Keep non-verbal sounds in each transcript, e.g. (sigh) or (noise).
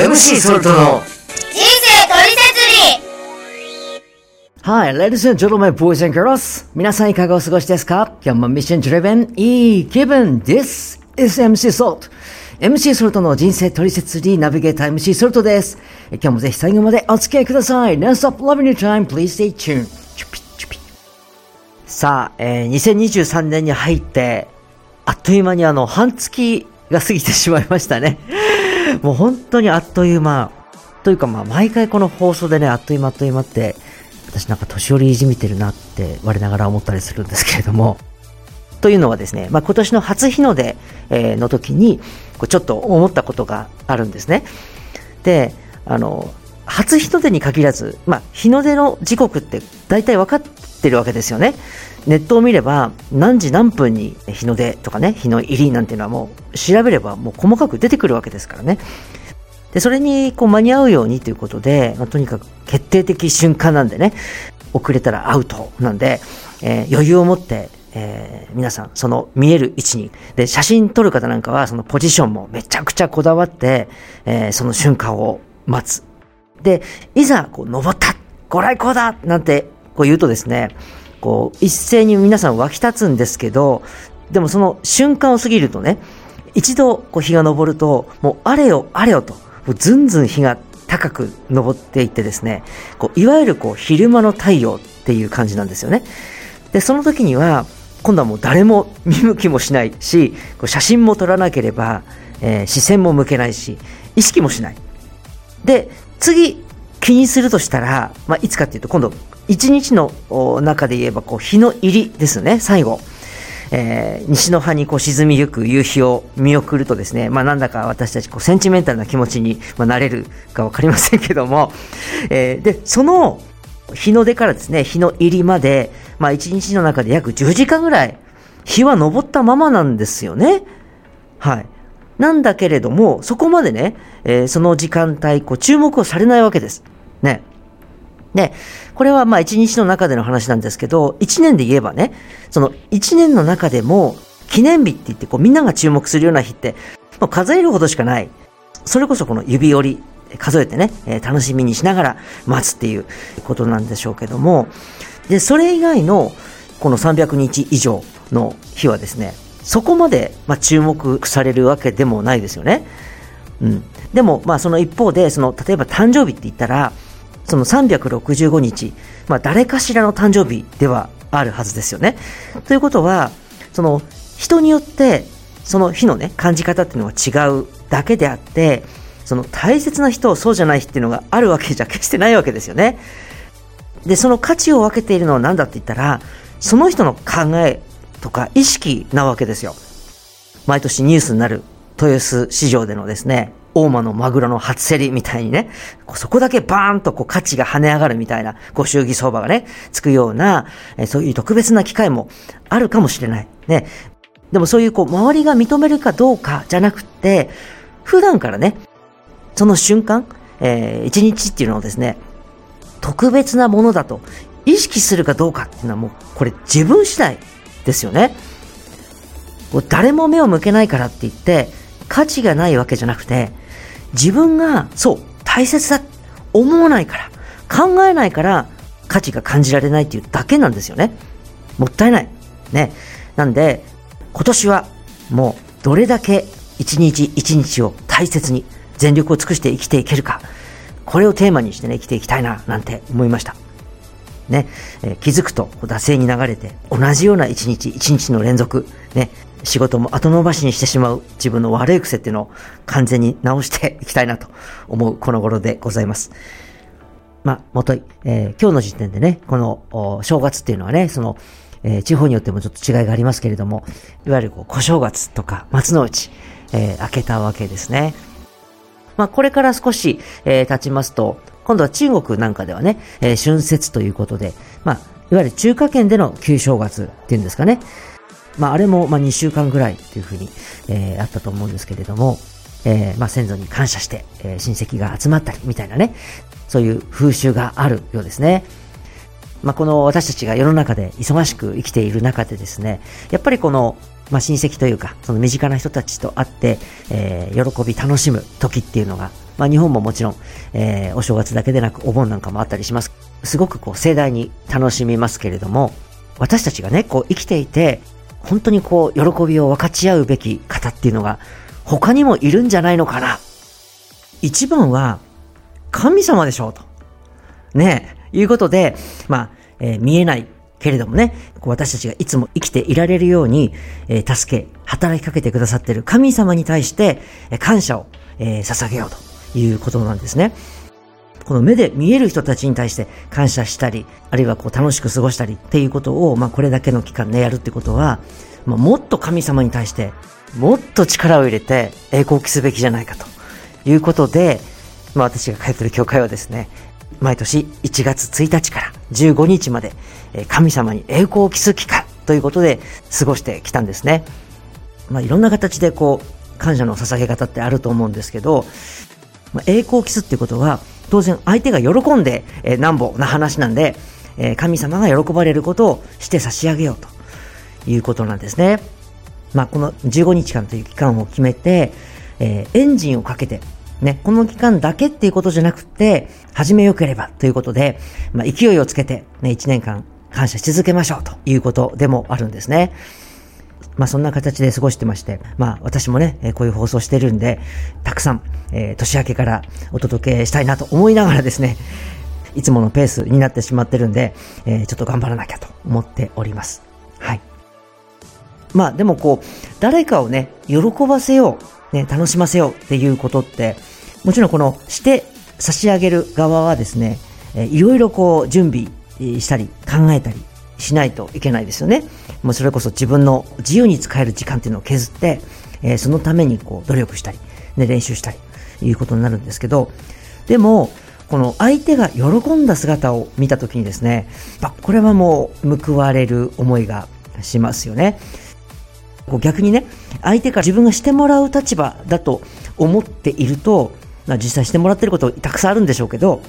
MC ソルトの人生トリセツリ Hi, ladies and gentlemen, boys and girls. 皆さんいかがお過ごしですか？今日もミッション driven いい気分 This is MC Salt. MC ソルトの人生トリセツリーナビゲーター MC ソルトです。今日もぜひ最後までお付き合いください。Non-stop loving your time. Please stay tuned. チュピチュピさあ、えー、2023年に入って、あっという間にあの、半月が過ぎてしまいましたね。(laughs) もう本当にあっという間。というかまあ、毎回この放送でね、あっという間あっという間って、私なんか年寄りいじみてるなって我ながら思ったりするんですけれども。というのはですね、まあ、今年の初日の出、えの時に、ちょっと思ったことがあるんですね。で、あの、初日の出に限らず、まあ、日の出の時刻って大体分かってるわけですよね。ネットを見れば何時何分に日の出とかね、日の入りなんていうのはもう調べればもう細かく出てくるわけですからね。で、それにこう間に合うようにということで、まあ、とにかく決定的瞬間なんでね、遅れたらアウトなんで、えー余裕を持って、えー皆さん、その見える位置に、で、写真撮る方なんかは、そのポジションもめちゃくちゃこだわって、えーその瞬間を待つ。で、いざ、こう、登ったご来光だなんて、こう言うとですね、こう、一斉に皆さん湧き立つんですけど、でもその瞬間を過ぎるとね、一度こう日が昇ると、もうあれよあれよと、もうずんずん日が高く昇っていってですね、こういわゆるこう昼間の太陽っていう感じなんですよね。で、その時には、今度はもう誰も見向きもしないし、こう写真も撮らなければ、えー視線も向けないし、意識もしない。で、次気にするとしたら、まあ、いつかっていうと、今度、一日の中で言えば、こう、日の入りですね、最後。えー西の葉にこう沈みゆく夕日を見送るとですね、まあ、なんだか私たちこうセンチメンタルな気持ちに、ま、なれるかわかりませんけども、えーで、その日の出からですね、日の入りまで、まあ、一日の中で約10時間ぐらい、日は昇ったままなんですよね。はい。なんだけれども、そこまでね、えーその時間帯、こう、注目をされないわけです。ね。で、これはまあ一日の中での話なんですけど、一年で言えばね、その一年の中でも、記念日って言って、こうみんなが注目するような日って、もう数えるほどしかない。それこそこの指折り、数えてね、楽しみにしながら待つっていうことなんでしょうけども、で、それ以外の、この300日以上の日はですね、そこまで、まあ、注目されるわけでもないですよね。うん。でも、まあ、その一方で、その、例えば誕生日って言ったら、その365日、まあ、誰かしらの誕生日ではあるはずですよね。ということは、その、人によって、その日のね、感じ方っていうのは違うだけであって、その大切な人、そうじゃない日っていうのがあるわけじゃ決してないわけですよね。で、その価値を分けているのは何だって言ったら、その人の考えとか意識なわけですよ。毎年ニュースになる豊洲市場でのですね、大間のマグロの初競りみたいにね、そこだけバーンとこう価値が跳ね上がるみたいな、ご祝儀相場がね、つくような、えそういう特別な機会もあるかもしれない。ね。でもそういうこう、周りが認めるかどうかじゃなくって、普段からね、その瞬間、えー一日っていうのをですね、特別なものだと意識するかどうかっていうのはもうこれ自分次第ですよね。誰も目を向けないからって言って価値がないわけじゃなくて自分がそう大切だ思わないから考えないから価値が感じられないっていうだけなんですよね。もったいない。ね。なんで今年はもうどれだけ一日一日を大切に全力を尽くして生きていけるかこれをテーマにしてね生きていきたいななんて思いました。ね、えー気づくと惰性に流れて同じような一日一日の連続、ね、仕事も後延ばしにしてしまう自分の悪い癖っていうのを完全に直して (laughs) いきたいなと思うこの頃でございます。まあ、もとい、えー今日の時点でね、この正月っていうのはね、その、えー地方によってもちょっと違いがありますけれども、いわゆるこう小正月とか松の内、えー明けたわけですね。まあ、これから少し、えー経ちますと、今度は中国なんかではね、えー春節ということで、まあ、いわゆる中華圏での旧正月っていうんですかね。まあ、あれも、まあ、2週間ぐらいっていうふうに、えーあったと思うんですけれども、えーまあ、先祖に感謝して、えー親戚が集まったりみたいなね、そういう風習があるようですね。まあ、この私たちが世の中で忙しく生きている中でですね、やっぱりこの、まあ、親戚というか、その身近な人たちと会って、えー喜び楽しむ時っていうのが、まあ日本ももちろん、えー、お正月だけでなくお盆なんかもあったりします。すごくこう盛大に楽しみますけれども、私たちがね、こう生きていて、本当にこう喜びを分かち合うべき方っていうのが他にもいるんじゃないのかな。一番は神様でしょうと。ねえ、いうことで、まあ、えー、見えないけれどもね、私たちがいつも生きていられるように、えー、助け、働きかけてくださっている神様に対して、え、感謝を、えー、捧げようということなんですね。この目で見える人たちに対して感謝したり、あるいはこう楽しく過ごしたりっていうことを、まあこれだけの期間でやるってことは、まあ、もっと神様に対してもっと力を入れて栄光を期すべきじゃないかということで、まあ私が通っている教会はですね、毎年1月1日から15日まで神様に栄光を期す期間ということで過ごしてきたんですね。まあいろんな形でこう感謝の捧げ方ってあると思うんですけど、まあ、栄光を期すっていうことは当然相手が喜んで、えー、なんぼな話なんで、えー、神様が喜ばれることをして差し上げようということなんですね。まあこの15日間という期間を決めて、えー、エンジンをかけてね、この期間だけっていうことじゃなくて、始めよければということで、まあ、勢いをつけて、ね、1年間感謝し続けましょうということでもあるんですね。まあそんな形で過ごしてまして、まあ私もね、えこういう放送してるんで、たくさん、えー、年明けからお届けしたいなと思いながらですね、いつものペースになってしまってるんで、えー、ちょっと頑張らなきゃと思っております。はい。まあでもこう、誰かをね、喜ばせよう、ね、楽しませようっていうことって、もちろんこのして差し上げる側はですね、えいろいろこう準備したり考えたりしないといけないですよね。もうそれこそ自分の自由に使える時間っていうのを削って、えー、そのためにこう努力したり、ね、練習したり、いうことになるんですけど、でも、この相手が喜んだ姿を見たときにですね、まこれはもう報われる思いがしますよね。こう逆にね、相手から自分がしてもらう立場だと思っていると、まあ、実際してもらってることたくさんあるんでしょうけど、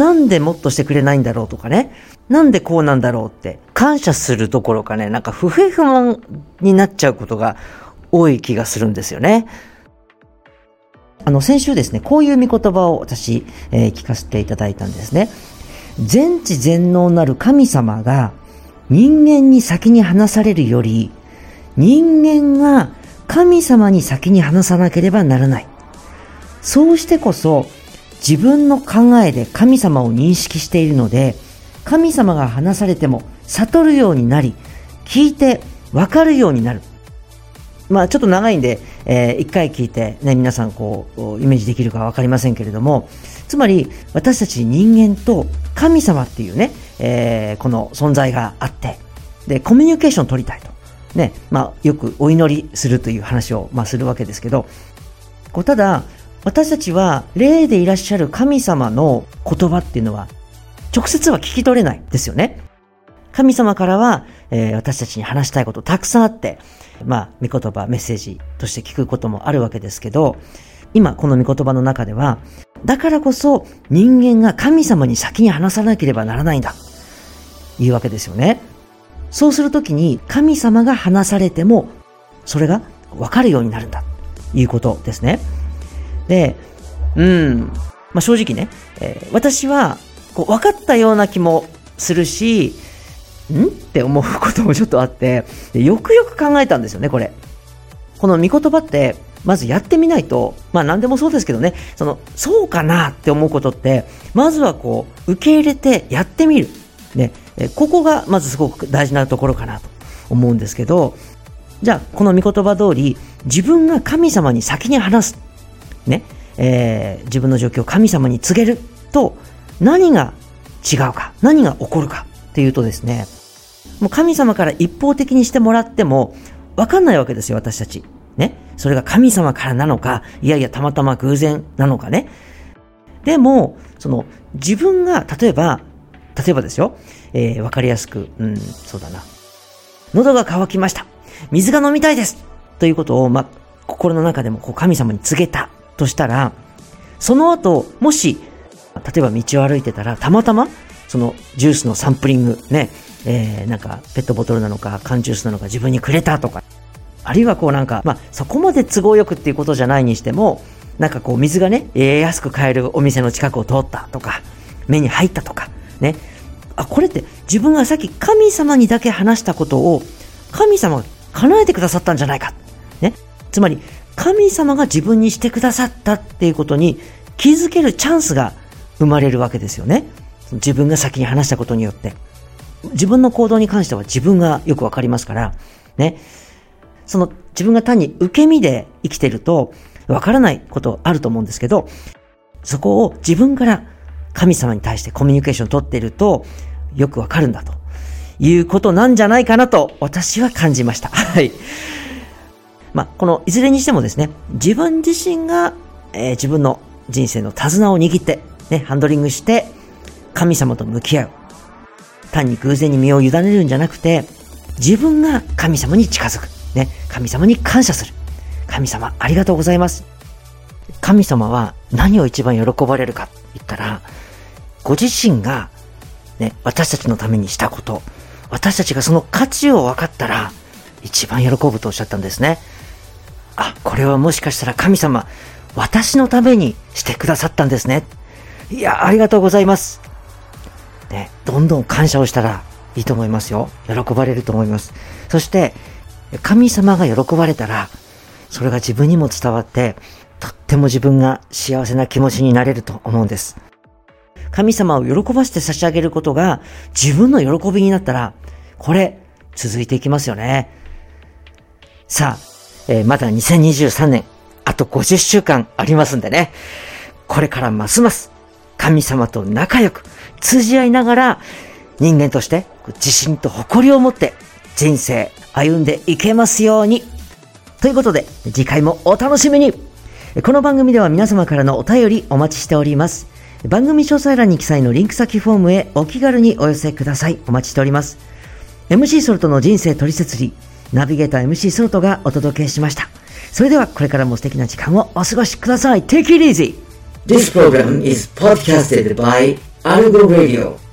なんでもっとしてくれないんだろうとかね、なんでこうなんだろうって感謝するどころかね、なんか不平不満になっちゃうことが多い気がするんですよね。あの、先週ですね、こういう見言葉を私、えー、聞かせていただいたんですね。全知全能なる神様が人間に先に話されるより、人間が神様に先に話さなければならない。そうしてこそ自分の考えで神様を認識しているので、神様が話されても悟るようになり、聞いて分かるようになる。まあちょっと長いんで、えー、一回聞いてね、皆さんこう、イメージできるかわかりませんけれども、つまり私たち人間と神様っていうね、えー、この存在があって、で、コミュニケーションを取りたいと。ね、まあよくお祈りするという話を、まあするわけですけど、こうただ、私たちは霊でいらっしゃる神様の言葉っていうのは直接は聞き取れないですよね。神様からは、えー、私たちに話したいことたくさんあって、まあ、御言葉、メッセージとして聞くこともあるわけですけど、今この御言葉の中では、だからこそ人間が神様に先に話さなければならないんだ。いうわけですよね。そうするときに神様が話されても、それがわかるようになるんだ。いうことですね。で、うん、まあ、正直ね、えー、私はこう分かったような気もするし、ん？って思うこともちょっとあってで、よくよく考えたんですよね、これ。この御言葉って、まずやってみないと、まあ何でもそうですけどね、その、そうかなって思うことって、まずはこう、受け入れてやってみる。ね、ここがまずすごく大事なところかなと思うんですけど、じゃあ、この御言葉通り、自分が神様に先に話す。ね、えー、自分の状況を神様に告げると、何が違うか、何が起こるかっていうとですね、もう神様から一方的にしてもらっても、わかんないわけですよ、私たち。ね。それが神様からなのか、いやいや、たまたま偶然なのかね。でも、その、自分が、例えば、例えばですよ、えー、わかりやすく、うん、そうだな。喉が渇きました。水が飲みたいです。ということを、ま心の中でもこう神様に告げたとしたら、その後、もし、例えば道を歩いてたら、たまたま、そのジュースのサンプリング、ね、えー、なんかペットボトルなのか缶ジュースなのか自分にくれたとか、あるいはこうなんか、まあそこまで都合よくっていうことじゃないにしても、なんかこう水がね、えー安く買えるお店の近くを通ったとか、目に入ったとか、ね。あ、これって自分がさっき神様にだけ話したことを神様が叶えてくださったんじゃないか。ね。つまり、神様が自分にしてくださったっていうことに気づけるチャンスが生まれるわけですよね。自分が先に話したことによって。自分の行動に関しては自分がよくわかりますから、ね。その自分が単に受け身で生きてるとわからないことあると思うんですけど、そこを自分から神様に対してコミュニケーションを取っているとよくわかるんだということなんじゃないかなと私は感じました。はい。まあ、このいずれにしてもですね、自分自身が、えー自分の人生の手綱を握って、ね、ハンドリングして神様と向き合う。単に偶然に身を委ねるんじゃなくて、自分が神様に近づく。ね、神様に感謝する。神様、ありがとうございます。神様は何を一番喜ばれるかって言ったら、ご自身が、ね、私たちのためにしたこと、私たちがその価値を分かったら、一番喜ぶとおっしゃったんですね。あ、これはもしかしたら神様、私のためにしてくださったんですね。いや、ありがとうございます。ね、どんどん感謝をしたらいいと思いますよ。喜ばれると思います。そして、神様が喜ばれたら、それが自分にも伝わって、とっても自分が幸せな気持ちになれると思うんです。神様を喜ばせて差し上げることが自分の喜びになったら、これ、続いていきますよね。さあ、えーまだ2023年、あと50週間ありますんでね。これからますます神様と仲良く通じ合いながら人間として自信と誇りを持って人生歩んでいけますように。ということで次回もお楽しみにこの番組では皆様からのお便りお待ちしております。番組詳細欄に記載のリンク先フォームへお気軽にお寄せください。お待ちしております。MC ソルトの人生取説理、ナビゲーター MC ソートがお届けしました。それではこれからも素敵な時間をお過ごしください。Take it easy! This program is podcasted by Algo Radio.